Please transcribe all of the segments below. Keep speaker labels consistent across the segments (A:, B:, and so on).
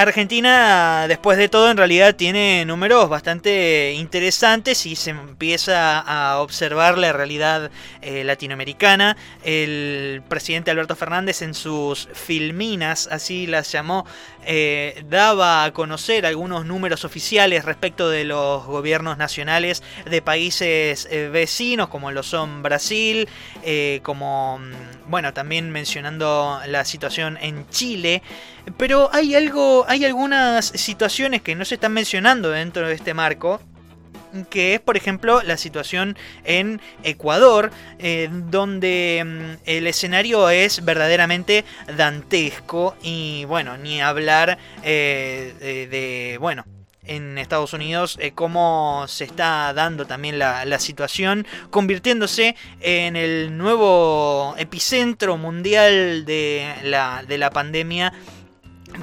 A: Argentina, después de todo, en realidad tiene números bastante interesantes y se empieza a observar la realidad eh, latinoamericana. El presidente Alberto Fernández en sus filminas, así las llamó, eh, daba a conocer algunos números oficiales respecto de los gobiernos nacionales de países eh, vecinos, como lo son Brasil, como, mm, bueno, también mencionando la situación en Chile. Pero hay algo, hay algunas situaciones que no se están mencionando dentro de este marco que es por ejemplo la situación en Ecuador, eh, donde mm, el escenario es verdaderamente dantesco y bueno, ni hablar eh, de, bueno, en Estados Unidos, eh, cómo se está dando también la, la, situación, convirtiéndose en el nuevo epicentro mundial de la, de la pandemia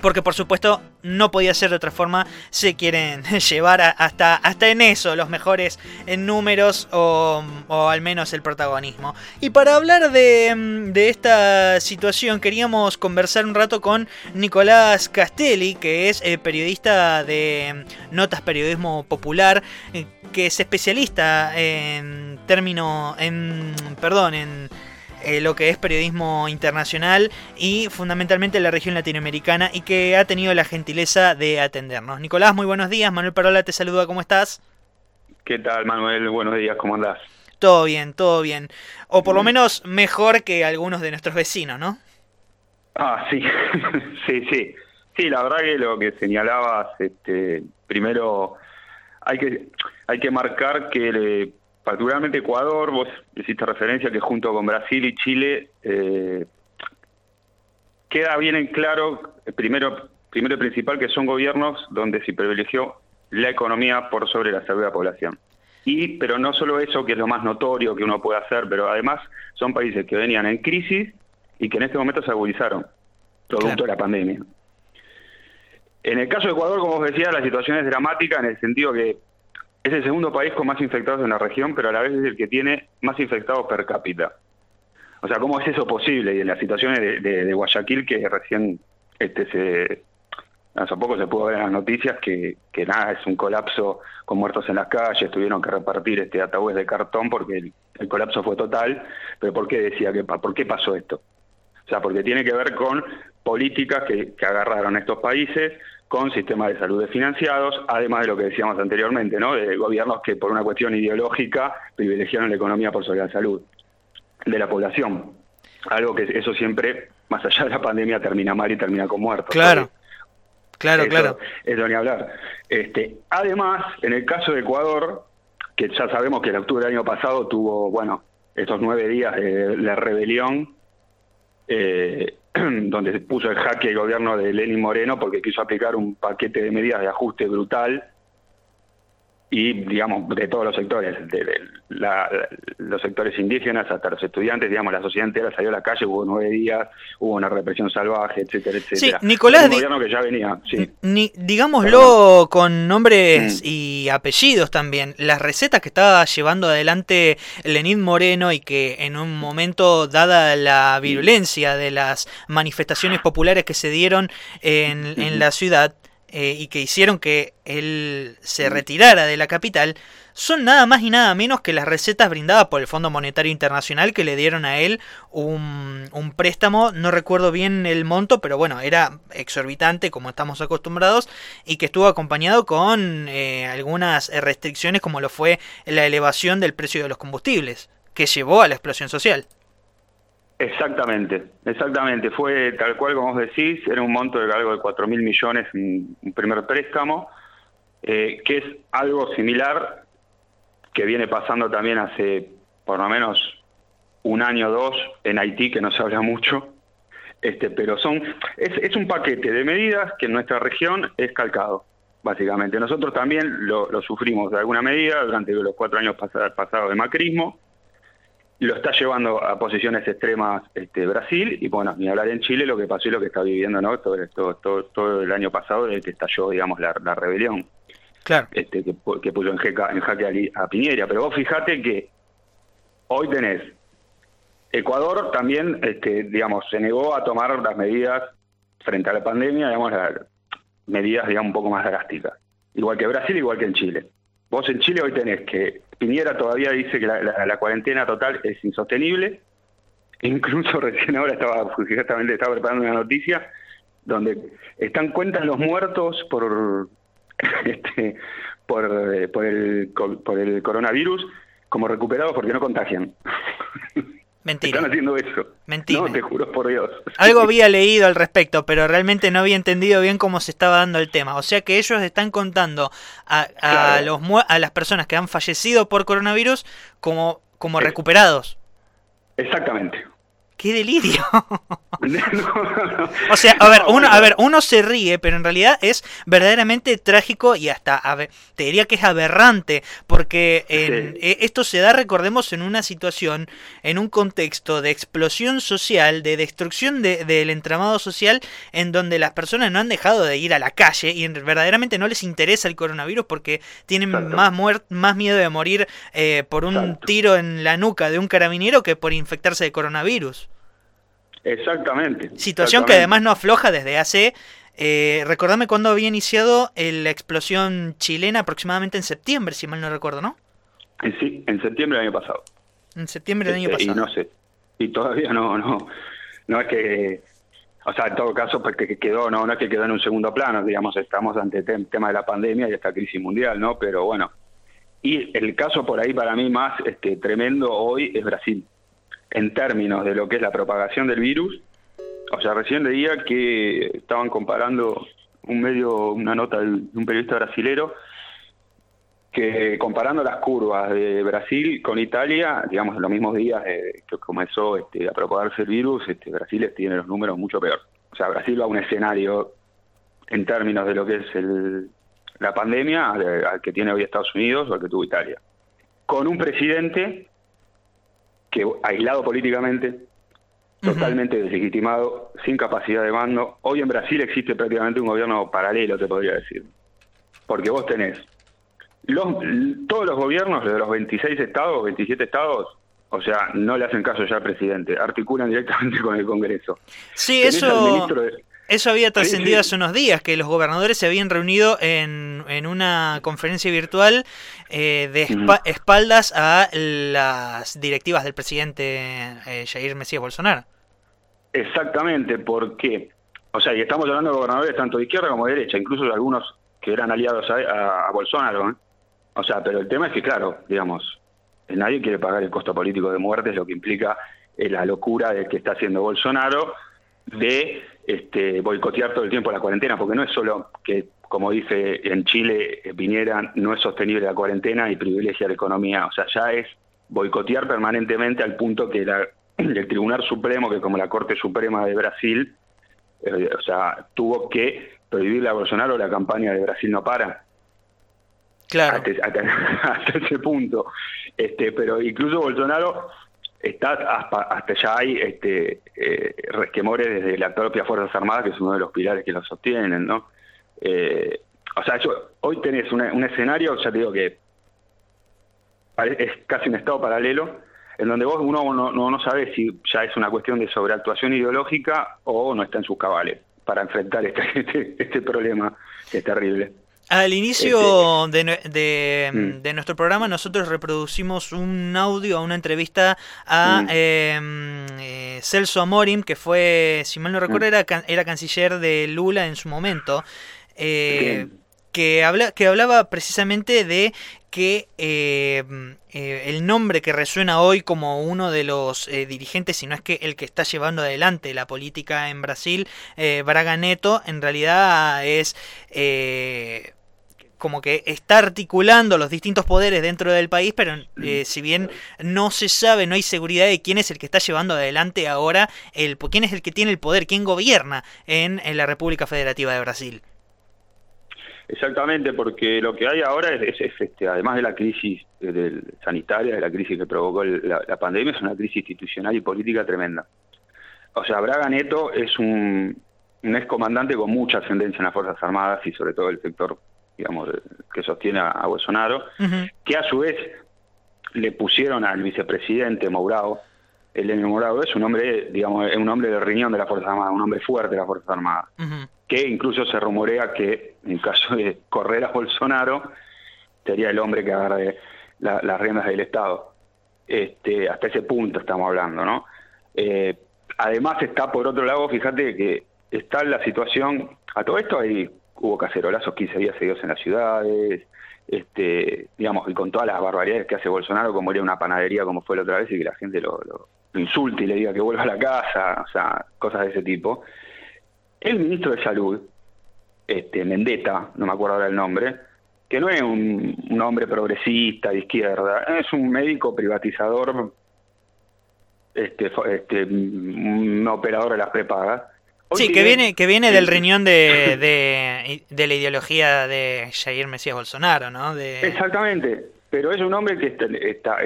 A: porque por supuesto no podía ser de otra forma, se quieren llevar hasta, hasta en eso los mejores en números o, al menos el protagonismo. Y para hablar de, esta situación queríamos conversar un rato con Nicolás Castelli, que es eh, periodista de Notas Periodismo Popular, eh, que es especialista en término, en, perdón, en eh, lo que es periodismo internacional y fundamentalmente la región latinoamericana y que ha tenido la gentileza de atendernos. Nicolás, muy buenos días. Manuel Parola te saluda, ¿cómo estás?
B: ¿Qué tal, Manuel? Buenos días, ¿cómo andás?
A: Todo bien, todo bien. O por lo menos mejor que algunos de nuestros vecinos, ¿no?
B: Ah, sí, sí, sí. Sí, la verdad que lo que señalabas, este, primero hay que, hay que marcar que particularmente Ecuador, vos hiciste referencia que junto con Brasil y Chile eh, queda bien en claro, primero, primero y principal, que son gobiernos donde se privilegió la economía por sobre la salud de la población. Y, pero no solo eso, que es lo más notorio que uno puede hacer, pero además son países que venían en crisis y que en este momento se agudizaron, producto de la pandemia. En el caso de Ecuador, como vos decías, la situación es dramática en el sentido que es el segundo país con más infectados en la región, pero a la vez es el que tiene más infectados per cápita. O sea, ¿cómo es eso posible? Y en las situaciones de, Guayaquil, que recién este se hace poco se pudo ver en las noticias que, nada, es un colapso con muertos en las calles, tuvieron que repartir este ataúdes de cartón porque el, colapso fue total, pero ¿por qué decía que por qué pasó esto? O sea, porque tiene que ver con políticas que, que agarraron estos países, con sistemas de salud desfinanciados, además de lo que decíamos anteriormente, ¿no? de gobiernos que por una cuestión ideológica privilegiaron la economía por sobre la salud de la población. Algo que eso siempre, más allá de la pandemia, termina mal y termina con muertos.
A: Claro, claro, claro.
B: Eso ni hablar. Este, además, en el caso de Ecuador, que ya sabemos que el octubre del año pasado tuvo, bueno, estos nueve días de la rebelión, eh, donde se puso el jaque el gobierno de Lenín Moreno porque quiso aplicar un paquete de medidas de ajuste brutal y, digamos, de todos los sectores, de, los sectores indígenas hasta los estudiantes, digamos, la sociedad entera salió a la calle, hubo nueve días, hubo una represión salvaje, etcétera, etcétera.
A: Sí, Nicolás,
B: un gobierno que ya venía, sí.
A: Ni, digámoslo con nombres mm. y apellidos también, las recetas que estaba llevando adelante Lenín Moreno y que en un momento, dada la virulencia de las manifestaciones populares que se dieron en, en la ciudad, eh, y que hicieron que él se retirara de la capital son nada más y nada menos que las recetas brindadas por el Fondo Monetario Internacional que le dieron a él un, un préstamo, no recuerdo bien el monto, pero bueno, era exorbitante como estamos acostumbrados y que estuvo acompañado con eh, algunas restricciones como lo fue la elevación del precio de los combustibles, que llevó a la explosión social.
B: Exactamente, exactamente. Fue tal cual como vos decís, era un monto de algo de 4 mil millones, un primer préstamo, eh, que es algo similar que viene pasando también hace por lo menos un año o dos en Haití, que no se habla mucho, este, pero son es, es un paquete de medidas que en nuestra región es calcado, básicamente. Nosotros también lo, lo sufrimos de alguna medida durante los cuatro años pasados de macrismo, lo está llevando a posiciones extremas este, Brasil y bueno, ni hablar en Chile lo que pasó y lo que está viviendo no todo, todo, todo, el año pasado desde que estalló digamos la, rebelión
A: claro.
B: este, que, que puso en, en jaque a, Piñera pero vos fijate que hoy tenés Ecuador también este, digamos se negó a tomar las medidas frente a la pandemia digamos medidas, digamos, un poco más drásticas. Igual que Brasil, igual que en Chile. Vos en Chile hoy tenés que Piñera todavía dice que la, cuarentena total es insostenible. Incluso recién ahora estaba, justamente estaba preparando una noticia donde están cuentas los muertos por este, por, eh, por, el, por el coronavirus como recuperados porque no contagian.
A: Mentira.
B: Están haciendo eso.
A: Mentira.
B: No, te juro por Dios.
A: Algo había leído al respecto, pero realmente no había entendido bien cómo se estaba dando el tema. O sea que ellos están contando a, a los, a las personas que han fallecido por coronavirus como, como recuperados.
B: Exactamente.
A: ¡Qué delirio! o sea, a ver, uno, a ver, uno se ríe, pero en realidad es verdaderamente trágico y hasta, a ver, te diría que es aberrante, porque e, esto se da, recordemos, en una situación, en un contexto de explosión social, de destrucción del entramado social, en donde las personas no han dejado de ir a la calle y verdaderamente no les interesa el coronavirus porque tienen más, más miedo de morir eh, por un tiro en la nuca de un carabinero que por infectarse de coronavirus.
B: Exactamente.
A: Situación que además no afloja desde hace... Eh, recordame cuándo había iniciado la explosión chilena, aproximadamente en septiembre, si mal no recuerdo, ¿no?
B: Sí, en septiembre del año pasado.
A: En septiembre del año pasado.
B: Este, y no sé, y todavía no, no, no es que, o sea, en todo caso, porque pues, quedó, no, no es que quedó en un segundo plano, digamos, estamos ante el tema de la pandemia y esta crisis mundial, ¿no? Pero bueno, y el caso por ahí para mí más este, tremendo hoy es Brasil en términos de lo que es la propagación del virus. O sea, recién leía que estaban comparando un medio, una nota de un periodista brasilero, que comparando las curvas de Brasil con Italia, digamos, en los mismos días que comenzó este, a propagarse el virus, este, Brasil tiene los números mucho peor. O sea, Brasil va a un escenario en términos de lo que es el, la pandemia al que tiene hoy Estados Unidos o al que tuvo Italia. Con un presidente que aislado políticamente, totalmente deslegitimado, sin capacidad de mando. Hoy en Brasil existe prácticamente un gobierno paralelo, te podría decir. Porque vos tenés los, todos los gobiernos de los 26 estados, 27 estados, o sea, no le hacen caso ya al presidente, articulan directamente con el Congreso.
A: Sí, eso... Eso había trascendido hace unos días, que los gobernadores se habían reunido en, en una conferencia virtual eh, de espaldas a las directivas del presidente eh, Jair Mesías Bolsonaro.
B: Exactamente, porque, o sea, y estamos hablando de gobernadores tanto de izquierda como de derecha, incluso de algunos que eran aliados a, Bolsonaro. ¿eh? O sea, pero el tema es que, claro, digamos, nadie quiere pagar el costo político de muerte, es lo que implica la locura de que está haciendo Bolsonaro de este, boicotear todo el tiempo la cuarentena, porque no es solo que, como dice en Chile, viniera, no es sostenible la cuarentena y privilegia la economía, o sea, ya es boicotear permanentemente al punto que el Tribunal Supremo, que como la Corte Suprema de Brasil, eh, o sea, tuvo que prohibirle a Bolsonaro la campaña de Brasil no para.
A: Claro.
B: Hasta, ese punto. Este, pero incluso Bolsonaro está hasta, ya hay este, eh, resquemores desde la propia Fuerzas Armadas, que es uno de los pilares que lo sostienen, ¿no? Eh, o sea, hoy tenés un escenario, ya te digo que es casi un estado paralelo, en donde vos uno no, no, sabe si ya es una cuestión de sobreactuación ideológica o no está en sus cabales para enfrentar este, este, este problema que es terrible.
A: Al inicio este, mm. de, nuestro programa nosotros reproducimos un audio, una entrevista a mm. em, eh, Celso Amorim, que fue, si mal no recuerdo, mm. era, era canciller de Lula en su momento, eh, que, habla, que hablaba precisamente de que eh, el nombre que resuena hoy como uno de los dirigentes, si no es que el que está llevando adelante la política en Brasil, Braga Neto, en realidad es como que está articulando los distintos poderes dentro del país, pero eh, si bien no se sabe, no hay seguridad de quién es el que está llevando adelante ahora, el, quién es el que tiene el poder, quién gobierna en, la República Federativa de Brasil.
B: Exactamente, porque lo que hay ahora es, este, además de la crisis del, sanitaria, de la crisis que provocó la, pandemia, es una crisis institucional y política tremenda. O sea, Braga Neto es un, un excomandante con mucha ascendencia en las Fuerzas Armadas y sobre todo el sector digamos, que sostiene a, Bolsonaro, que a su vez le pusieron al vicepresidente Mourao, el Mourao es un hombre, digamos, es un hombre de riñón de la Fuerza Armada, un hombre fuerte de la Fuerza Armada. que incluso se rumorea que en caso de correr a Bolsonaro, sería el hombre que agarre las riendas del Estado. Este, hasta ese punto estamos hablando, ¿no? Eh, además está por otro lado, fíjate que está la situación, a todo esto ahí hubo cacerolazos 15 días seguidos en las ciudades, este, digamos, y con todas las barbaridades que hace Bolsonaro, como ir a una panadería como fue la otra vez y que la gente lo, insulte y le diga que vuelva a la casa, o sea, cosas de ese tipo. El ministro de Salud, este, Mendetta, no me acuerdo ahora el nombre, que no es un, un hombre progresista de izquierda, es un médico privatizador, este, este, un operador de las prepagas.
A: Sí, que viene, que viene del riñón de, de, la ideología de Jair Mesías Bolsonaro, ¿no? De...
B: Exactamente, pero es un hombre que está,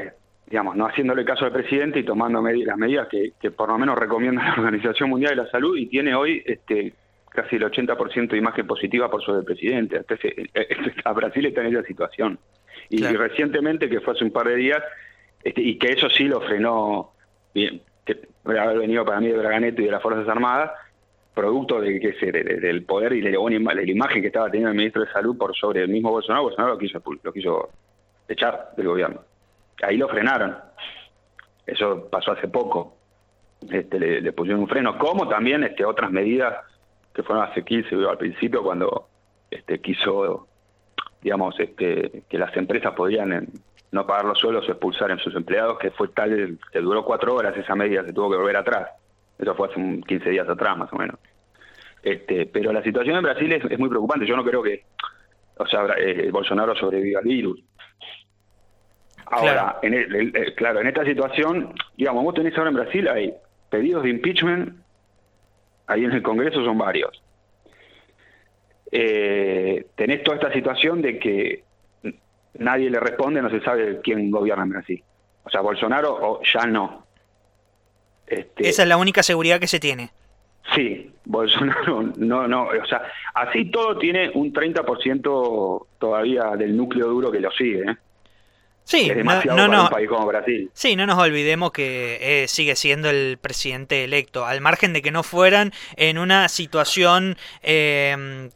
B: digamos, no haciéndole caso al presidente y tomando las medidas que, que, por lo menos recomienda la Organización Mundial de la Salud y tiene hoy este, casi el 80% de imagen positiva por sobre el presidente. Entonces, eh, eh, a Brasil está en esa situación. Y, recientemente, que fue hace un par de días, este, y que eso sí lo frenó, bien, que haber venido para mí de Braganeto y de las Fuerzas Armadas, producto de, que se, del poder y de la, imagen que estaba teniendo el ministro de Salud por sobre el mismo Bolsonaro, Bolsonaro lo quiso, lo quiso echar del gobierno. Ahí lo frenaron. Eso pasó hace poco. Este, le, pusieron un freno, como también este, otras medidas que fueron hace 15 al principio cuando este, quiso, digamos, este, que las empresas podían no pagar los suelos o expulsar a sus empleados, que fue tal que duró cuatro horas esa medida, se tuvo que volver atrás. Eso fue hace 15 días atrás, más o menos. Este, pero la situación en Brasil es, muy preocupante. Yo no creo que, o sea, eh, Bolsonaro sobreviva al virus. Ahora, En el, claro, en esta situación, digamos, vos tenés ahora en Brasil, hay pedidos de impeachment ahí en el Congreso son varios. Eh, tenés toda esta situación de que nadie le responde, no se sabe quién gobierna en Brasil. O sea, Bolsonaro o ya no.
A: Este, Esa es la única seguridad que se tiene.
B: Sí, Bolsonaro no, no, o sea, así todo tiene un 30% todavía del núcleo duro que lo sigue. ¿eh?
A: Sí, no, no, Sí, no nos olvidemos que eh, sigue siendo el presidente electo, al margen de que no fueran en una situación, em,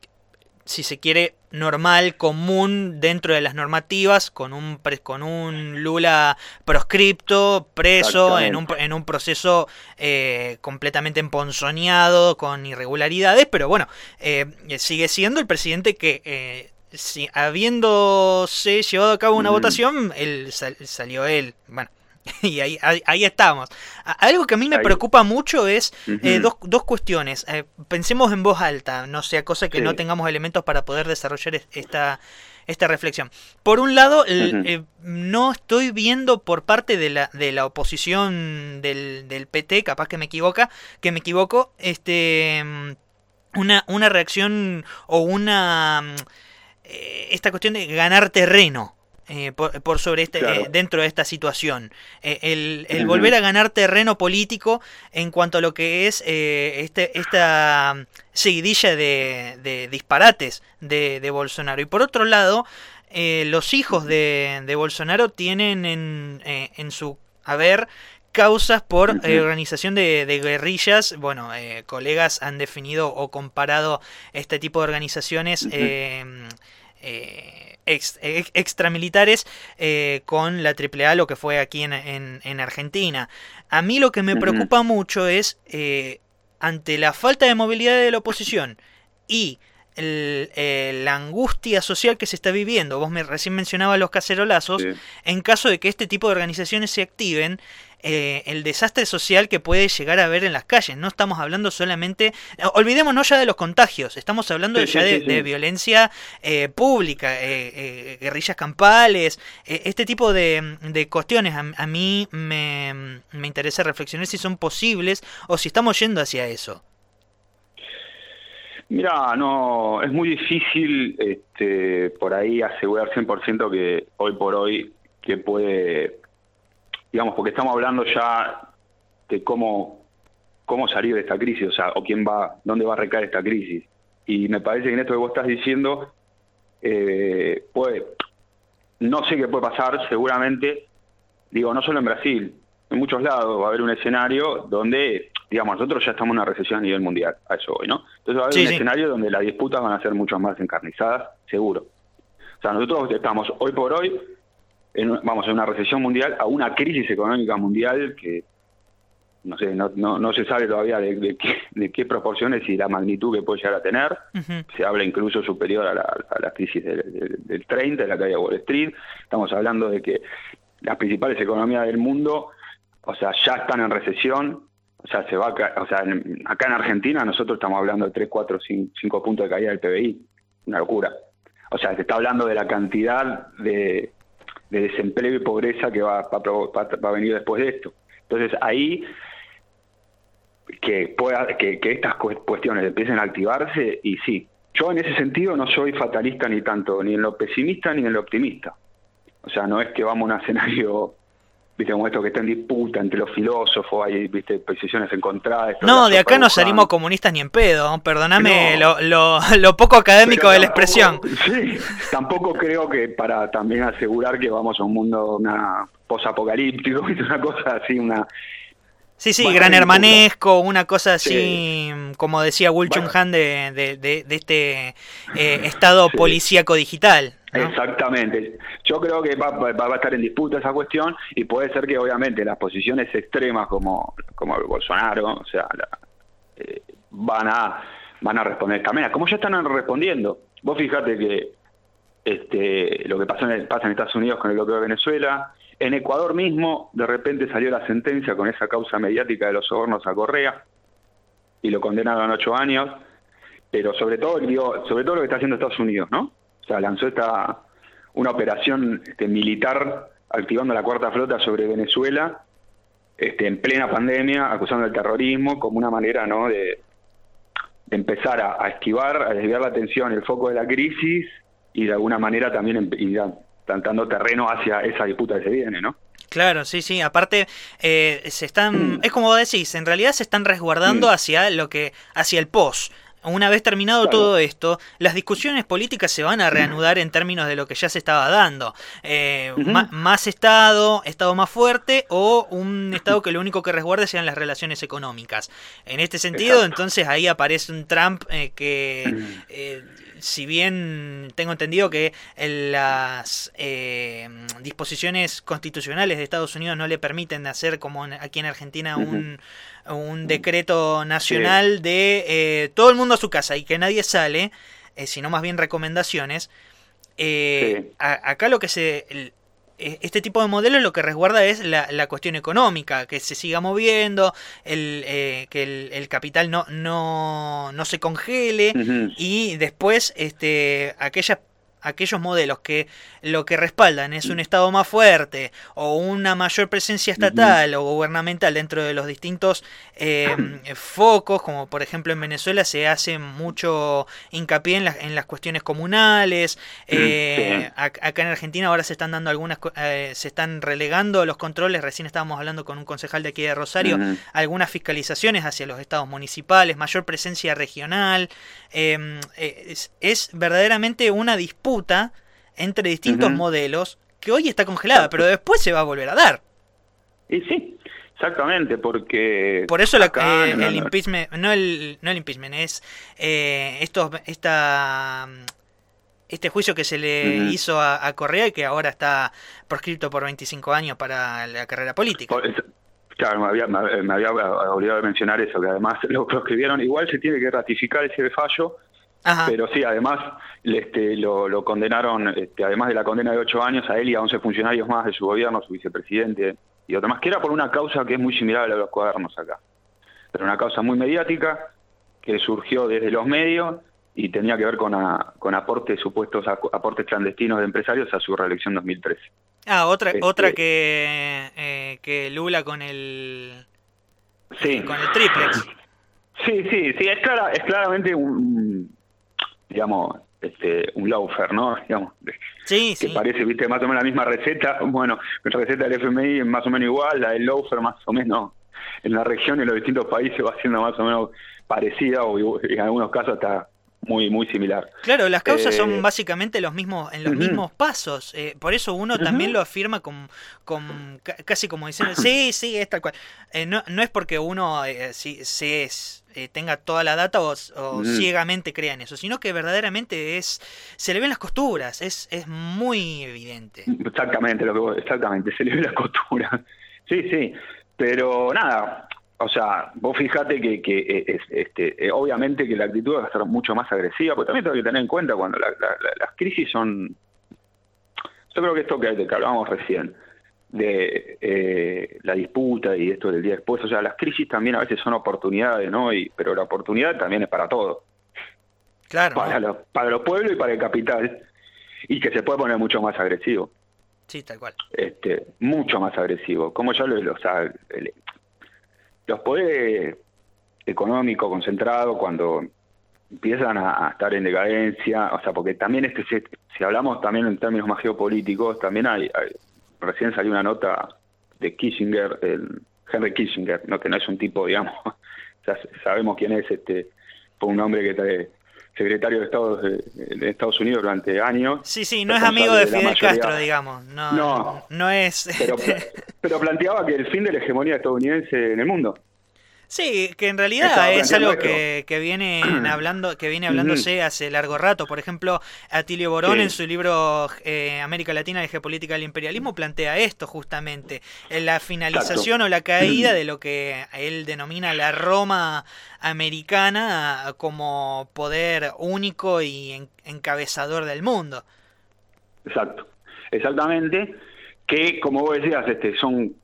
A: si se quiere, normal, común dentro de las normativas, con un, con un Lula proscripto, preso, en un, en un proceso eh, completamente emponzoñado, con irregularidades, pero bueno, eh, sigue siendo el presidente que si, habiéndose llevado a cabo una votación, él salió él. Bueno, y ahí, ahí, estamos. Algo que a mí me preocupa mucho es eh, dos, dos, cuestiones. Eh, pensemos en voz alta, no sea cosa que no tengamos elementos para poder desarrollar esta, esta reflexión. Por un lado, eh, no estoy viendo por parte de la, de la oposición del, del PT, capaz que me equivoca, que me equivoco, este una, una reacción o una eh, esta cuestión de ganar terreno. Eh, por, sobre este eh, dentro de esta situación. El, volver a ganar terreno político en cuanto a lo que es este, esta seguidilla de, disparates de, Bolsonaro. Y por otro lado los hijos de, Bolsonaro tienen en, en su haber causas por organización de, guerrillas. Bueno, colegas han definido o comparado este tipo de organizaciones eh, extramilitares eh, con la AAA, lo que fue aquí en, en, Argentina. A mí lo que me preocupa mucho es, eh, ante la falta de movilidad de la oposición y la angustia social que se está viviendo, vos me recién mencionabas los cacerolazos, en caso de que este tipo de organizaciones se activen, eh, el desastre social que puede llegar a haber en las calles. No estamos hablando solamente, olvidémonos ya de los contagios, estamos hablando ya de, violencia eh, pública, eh, guerrillas campales, este tipo de, cuestiones. A, mí me, me interesa reflexionar si son posibles o si estamos yendo hacia eso.
B: Mira, no, es muy difícil este, por ahí asegurar 100% que hoy por hoy que puede digamos, porque estamos hablando ya de cómo, cómo salir de esta crisis, o sea, o quién va, dónde va a recaer esta crisis. Y me parece que en esto que vos estás diciendo, eh, puede, no sé qué puede pasar, seguramente, digo, no solo en Brasil, en muchos lados va a haber un escenario donde digamos, nosotros ya estamos en una recesión a nivel mundial, a eso hoy, ¿no? Entonces va a haber un escenario donde las disputas van a ser mucho más encarnizadas, seguro. O sea, nosotros estamos hoy por hoy, en, vamos, en una recesión mundial, a una crisis económica mundial que no sé, no, no, se sabe todavía de, qué, proporciones y la magnitud que puede llegar a tener. Se habla incluso superior a la, crisis del, 30, de la caída de Wall Street. Estamos hablando de que las principales economías del mundo, o sea, ya están en recesión. O sea, se va o sea, acá en Argentina nosotros estamos hablando de 3, 4, 5, puntos de caída del PBI. Una locura. O sea, se está hablando de la cantidad de, desempleo y pobreza que va, va, va a venir después de esto. Entonces ahí que, pueda, que, estas cuestiones empiecen a activarse y sí, yo en ese sentido no soy fatalista ni tanto, ni en lo pesimista ni en lo optimista. O sea, no es que vamos a un escenario, viste, como esto que está en disputa entre los filósofos, hay, viste, posiciones encontradas.
A: No, de acá no salimos comunistas ni en pedo, perdóname lo, lo, poco académico de la expresión.
B: Sí, tampoco creo que para también asegurar que vamos a un mundo una posapocalíptico, una cosa así, una
A: Sí, sí, gran hermanesco, una cosa así, como decía Will Chung Han, de, de, este eh, estado policíaco digital.
B: Exactamente. Yo creo que va, va, a estar en disputa esa cuestión y puede ser que obviamente las posiciones extremas como, como Bolsonaro, o sea, eh, van a van a responder también, como ya están respondiendo. Vos fíjate que este, lo que pasó en, pasa en Estados Unidos con el bloqueo de Venezuela, en Ecuador mismo, de repente salió la sentencia con esa causa mediática de los sobornos a Correa y lo condenaron a ocho años, pero sobre todo, sobre todo lo que está haciendo Estados Unidos, ¿no? O sea, lanzó esta una operación este, militar activando la cuarta flota sobre Venezuela este, en plena pandemia, acusando el terrorismo como una manera, ¿no? De, empezar a, esquivar, a desviar la atención, el foco de la crisis y de alguna manera también dando terreno hacia esa disputa que se viene, ¿no?
A: Claro, sí, sí. Aparte, eh, se están, mm. es como decís, en realidad se están resguardando mm. hacia lo que, hacia el pos. Una vez terminado todo esto, las discusiones políticas se van a reanudar en términos de lo que ya se estaba dando. Eh, más Estado, Estado más fuerte o un Estado que lo único que resguarde sean las relaciones económicas. En este sentido, entonces ahí aparece un Trump eh, que mm si bien tengo entendido que las eh, disposiciones constitucionales de Estados Unidos no le permiten hacer como aquí en Argentina un, decreto nacional de eh, todo el mundo a su casa y que nadie sale, eh, sino más bien recomendaciones, acá lo que se e, este tipo de modelos lo que resguarda es la, la cuestión económica, que se siga moviendo, el, eh, que el, capital no, no, no se congele y después este, aquellas aquellos modelos que lo que respaldan es un Estado más fuerte o una mayor presencia estatal o gubernamental dentro de los distintos em, focos, como por ejemplo en Venezuela se hace mucho hincapié en, en las cuestiones comunales, eh, acá en Argentina ahora se están dando algunas, eh, se están relegando los controles, recién estábamos hablando con un concejal de aquí de Rosario, algunas fiscalizaciones hacia los estados municipales, mayor presencia regional, em, eh, es verdaderamente una disputa entre distintos modelos que hoy está congelada, pero después se va a volver a dar.
B: Y sí, exactamente, porque...
A: Por eso eh, el impeachment, no el, no el impeachment, es eh, estos, esta, este juicio que se le hizo a, Correa y que ahora está proscrito por 25 años para la carrera política.
B: Claro, me había, me había olvidado de mencionar eso, que además lo proscribieron. Igual se tiene que ratificar ese fallo pero sí, además este, lo, condenaron, este, además de la condena de ocho años, a él y a 11 funcionarios más de su gobierno, su vicepresidente y otro más, que era por una causa que es muy similar a la de los cuadernos acá. Pero una causa muy mediática que surgió desde los medios y tenía que ver con, con aportes, supuestos aportes clandestinos de empresarios a su reelección 2013.
A: Ah, otra, este, otra que, eh, que Lula con el,
B: sí.
A: con el triplex.
B: Sí, sí, sí, es, clara, es claramente un, digamos, este, un loafer, ¿no? Digamos,
A: sí,
B: que parece, viste, más o menos la misma receta. Bueno, la receta del FMI es más o menos igual, la del loafer más o menos en la región y en los distintos países va siendo más o menos parecida o en algunos casos hasta muy muy similar.
A: Claro, las causas son eh, básicamente los mismos en los mismos pasos. Eh, por eso uno también lo afirma con, con casi como diciendo, sí, sí, es tal cual. Eh, no, no es porque uno si, se tenga toda la data o, ciegamente crea en eso, sino que verdaderamente es se le ven las costuras, es, es muy evidente.
B: Exactamente, lo que exactamente, se le ven las costuras. Sí, sí, pero nada, o sea, vos fíjate que, que eh, este, eh, obviamente que la actitud va a ser mucho más agresiva, porque también tengo que tener en cuenta cuando las crisis son, yo creo que esto que, que hablábamos recién, de eh, la disputa y esto del día después, o sea, las crisis también a veces son oportunidades, ¿no? Y, pero la oportunidad también es para todo.
A: Claro.
B: Para, los, para los pueblos y para el capital, y que se puede poner mucho más agresivo.
A: Sí, tal cual.
B: Este, mucho más agresivo. Como ya lo, o sea, los poderes económicos concentrados cuando empiezan a, estar en decadencia, o sea, porque también este si, hablamos también en términos más geopolíticos, también hay, recién salió una nota de Kissinger, el Henry Kissinger, no que no es un tipo, digamos, sabemos quién es, este fue un hombre que trae secretario de Estados, de, Estados Unidos durante años.
A: Sí, sí, no es amigo de Fidel Castro, digamos. No, no, es.
B: Pero, pero, planteaba que el fin de la hegemonía estadounidense en el mundo.
A: Sí, que en realidad es algo que, que viene hablando, que viene hablándose hace largo rato. Por ejemplo, Atilio Borón en su libro eh, América Latina de Geopolítica del Imperialismo plantea esto justamente, la finalización o la caída de lo que él denomina la Roma americana como poder único y encabezador del mundo.
B: Exacto, exactamente. Que como vos decías, este, son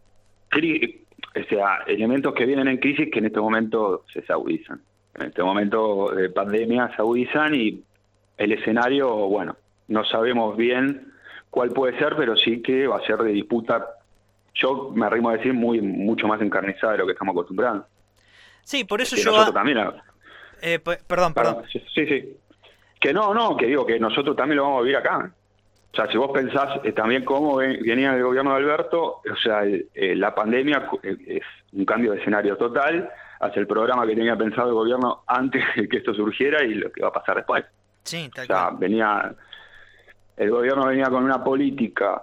B: o sea, elementos que vienen en crisis que en este momento se saudizan. En este momento de pandemia se saudizan y el escenario, bueno, no sabemos bien cuál puede ser, pero sí que va a ser de disputa, yo me arrimo a decir, muy mucho más encarnizada de lo que estamos acostumbrados.
A: Sí, por eso yo...
B: también...
A: Eh, perdón, perdón.
B: Sí, sí. Que no, no, que digo que nosotros también lo vamos a vivir acá. O sea, si vos pensás eh, también cómo venía el gobierno de Alberto, o sea, eh, la pandemia eh, es un cambio de escenario total hacia el programa que tenía pensado el gobierno antes de que esto surgiera y lo que va a pasar después.
A: Sí,
B: tal o sea, venía, el gobierno venía con una política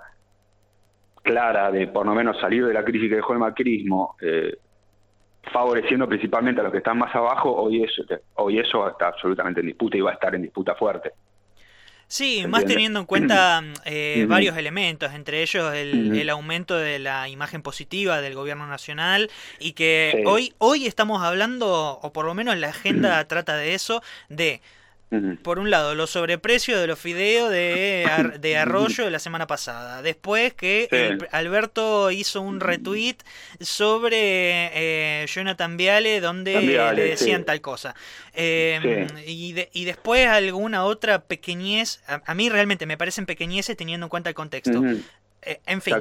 B: clara de por lo menos salir de la crisis que dejó el macrismo, favoreciendo principalmente a los que están más abajo, hoy eso, hoy eso está absolutamente en disputa y va a estar en disputa fuerte.
A: Sí, más teniendo en cuenta eh, varios elementos, entre ellos el, aumento de la imagen positiva del gobierno nacional y que hoy, hoy estamos hablando, o por lo menos la agenda trata de eso, de por un lado, los sobreprecios de los fideos de, de Arroyo de la semana pasada. Después que Alberto hizo un retweet sobre eh, Jonathan Viale donde le decían tal cosa. Em, y, y, después alguna otra pequeñez. A, mí realmente me parecen pequeñeces teniendo en cuenta el contexto. Eh, en fin,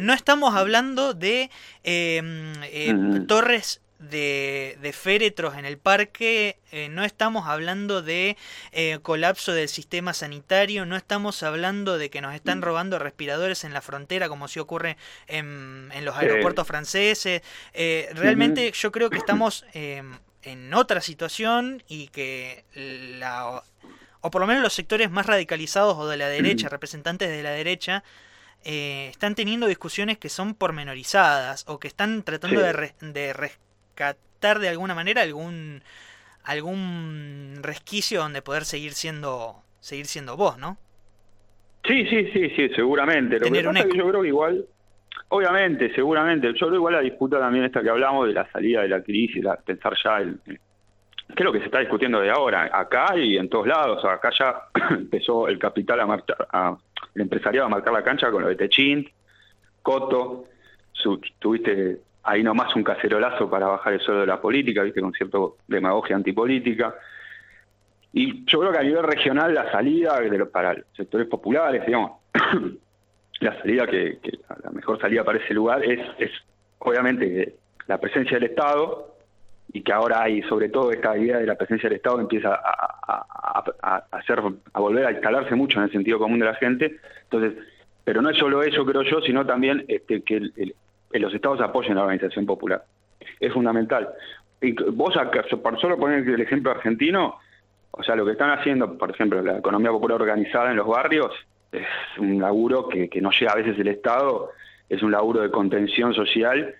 A: no, estamos hablando de em, eh, torres de, de, féretros en el parque, eh, no estamos hablando de eh, colapso del sistema sanitario, no estamos hablando de que nos están mm. robando respiradores en la frontera como si ocurre en, en los aeropuertos franceses. Eh, realmente yo creo que estamos em, en otra situación y que la... o por lo menos los sectores más radicalizados o de la derecha, representantes de la derecha, están teniendo discusiones que son pormenorizadas o que están tratando de, de rescatar de alguna manera algún algún resquicio donde poder seguir siendo seguir siendo vos, ¿no?
B: Sí, sí, sí, sí, seguramente. Lo que pasa es que yo creo que igual, obviamente, seguramente, yo creo igual la disputa también esta que hablamos de la salida de la crisis, la, pensar ya el, ¿qué es lo que se está discutiendo de ahora? Acá y en todos lados. Acá ya empezó el capital a marchar, a, el empresariado a marcar la cancha con lo de Techint, Coto, su, tuviste ahí nomás un cacerolazo para bajar el suelo de la política, viste, con cierto demagogia antipolítica. Y yo creo que a nivel regional la salida de para los sectores populares, digamos, la salida que, la mejor salida para ese lugar es, es obviamente la presencia del Estado y que ahora hay sobre todo esta idea de la presencia del Estado empieza a, a, hacer a volver a instalarse mucho en el sentido común de la gente entonces pero no es solo eso creo yo sino también este que el, los estados apoyen la organización popular. Es fundamental. Y vos, acá, solo poner el ejemplo argentino, O sea, lo que están haciendo, por ejemplo, la economía popular organizada en los barrios, es un laburo que, que no llega a veces el Estado, es un laburo de contención social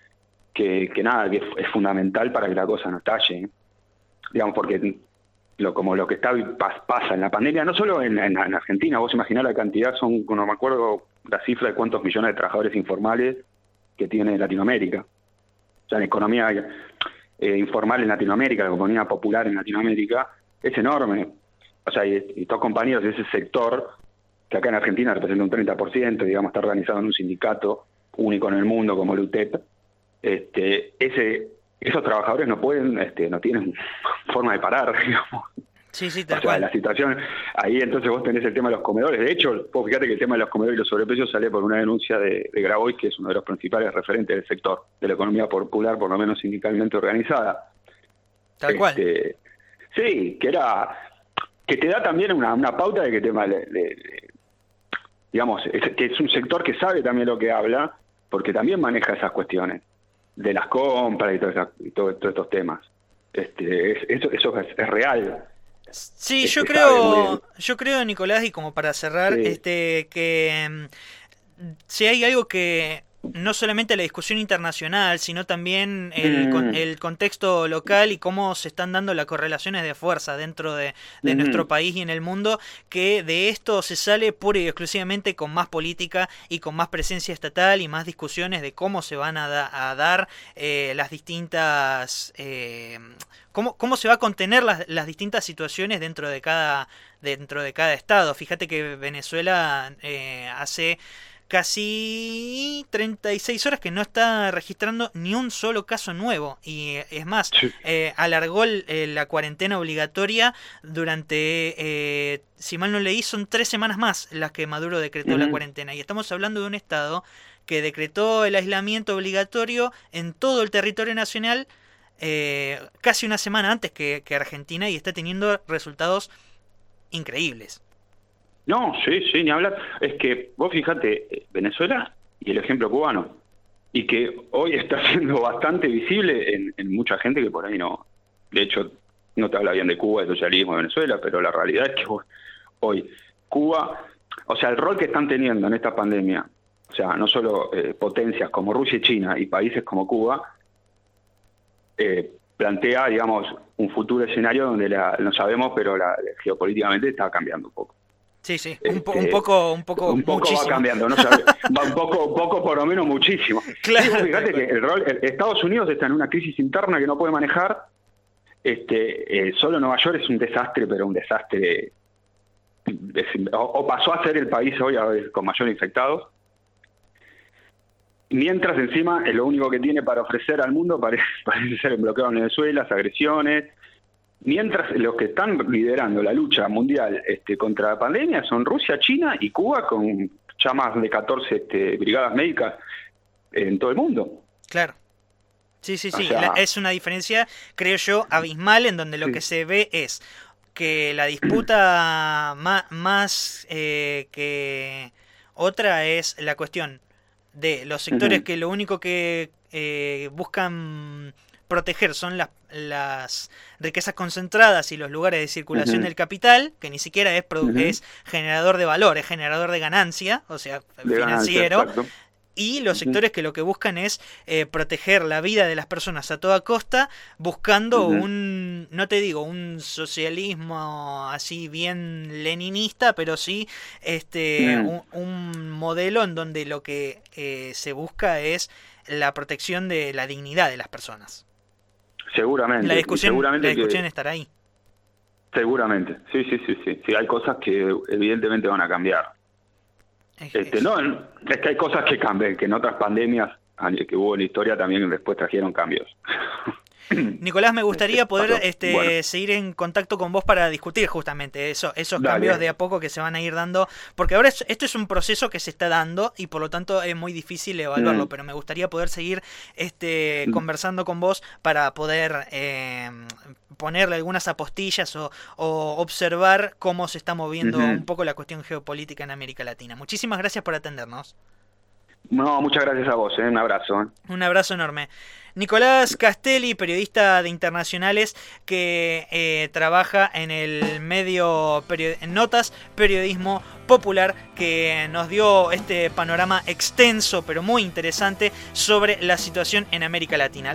B: que, que nada, que es fundamental para que la cosa no estalle. ¿eh? Digamos, porque lo, como lo que está pasa en la pandemia, no solo en, en, Argentina, vos imaginás la cantidad, son, no me acuerdo la cifra de cuántos millones de trabajadores informales que tiene Latinoamérica. O sea, la economía eh, informal en Latinoamérica, la economía popular en Latinoamérica, es enorme. O sea, y, y compañeros de ese sector, que acá en Argentina representa un 30%, digamos, está organizado en un sindicato único en el mundo como el UTEP, este, ese, esos trabajadores no pueden, este, no tienen forma de parar, digamos.
A: Sí, sí,
B: tal o sea, la situación, ahí entonces vos tenés el tema de los comedores. De hecho, vos fíjate que el tema de los comedores y los sobreprecios sale por una denuncia de, de Grabois, que es uno de los principales referentes del sector, de la economía popular, por lo menos sindicalmente organizada.
A: Tal cual.
B: Este, sí, que era que te da también una, una pauta de que tema le, le, digamos, es, que es un sector que sabe también lo que habla, porque también maneja esas cuestiones de las compras y, todo esa, y todo, todos estos temas. Este, es, eso, eso es, es real.
A: Sí, yo creo, yo creo, Nicolás, y como para cerrar, sí. este, que si hay algo que no solamente la discusión internacional, sino también el, mm. el, contexto local y cómo se están dando las correlaciones de fuerza dentro de, de mm. nuestro país y en el mundo, que de esto se sale pura y exclusivamente con más política y con más presencia estatal y más discusiones de cómo se van a, da, a dar eh, las distintas... Eh, cómo, cómo se va a contener las, las distintas situaciones dentro de cada dentro de cada estado. Fíjate que Venezuela eh, hace casi 36 horas que no está registrando ni un solo caso nuevo. Y es más, sí. eh, alargó el, eh, la cuarentena obligatoria durante, eh, si mal no leí, son tres semanas más las que Maduro decretó uh -huh. la cuarentena. Y estamos hablando de un Estado que decretó el aislamiento obligatorio en todo el territorio nacional eh, casi una semana antes que, que Argentina y está teniendo resultados increíbles.
B: No, sí, sí, ni hablar. Es que vos fíjate, Venezuela y el ejemplo cubano, y que hoy está siendo bastante visible en, mucha gente que por ahí no. De hecho, no te habla bien de Cuba, de socialismo de Venezuela, pero la realidad es que hoy Cuba, o sea, el rol que están teniendo en esta pandemia, o sea, no solo eh, potencias como Rusia y China y países como Cuba, eh, plantea, digamos, un futuro escenario donde la, no sabemos, pero la, geopolíticamente está cambiando un poco.
A: Sí, sí, un, po un, poco, un poco,
B: un poco va cambiando, no sabe, va un poco, un poco por lo menos muchísimo.
A: Claro.
B: Sí, fíjate que el rol, el, Estados Unidos está en una crisis interna que no puede manejar. Este, eh, solo Nueva York es un desastre, pero un desastre. O, o pasó a ser el país hoy a ver, con mayor infectados. Mientras encima lo único que tiene para ofrecer al mundo parece, parece ser el bloqueo en Venezuela, las agresiones, Mientras los que están liderando la lucha mundial este, contra la pandemia son Rusia, China y Cuba con ya más de 14 este, brigadas médicas en todo el mundo.
A: Claro. Sí, sí, sí. O sea, la, es una diferencia, creo yo, abismal en donde lo sí. que se ve es que la disputa más, más eh, que otra es la cuestión de los sectores uh -huh. que lo único que eh, buscan proteger son las, las riquezas concentradas y los lugares de circulación uh -huh. del capital, que ni siquiera es, uh -huh. es generador de valor, es generador de ganancia, o sea, de financiero. Ganancia, y los sectores que lo que buscan es eh, proteger la vida de las personas a toda costa, buscando uh -huh. un, no te digo, un socialismo así bien leninista, pero sí este uh -huh. un, un, modelo en donde lo que eh, se busca es la protección de la dignidad de las personas.
B: Seguramente.
A: La discusión,
B: seguramente
A: la discusión que... estará ahí.
B: Seguramente, sí, sí, sí, sí. Sí, hay cosas que evidentemente van a cambiar. Es, este, es... No, es que hay cosas que cambian, que en otras pandemias que hubo en la historia también después trajeron cambios.
A: Nicolás, me gustaría poder este, bueno. seguir en contacto con vos para discutir justamente eso, esos Dale. cambios de a poco que se van a ir dando, porque ahora es, esto es un proceso que se está dando y por lo tanto es muy difícil evaluarlo, mm. pero me gustaría poder seguir este, mm. conversando con vos para poder eh, ponerle algunas apostillas o, o, observar cómo se está moviendo un poco la cuestión geopolítica en América Latina. Muchísimas gracias por atendernos.
B: No, muchas gracias a vos, ¿eh? un abrazo. ¿eh?
A: Un abrazo enorme. Nicolás Castelli, periodista de internacionales que eh, trabaja en el medio en Notas, periodismo popular, que nos dio este panorama extenso pero muy interesante sobre la situación en América Latina.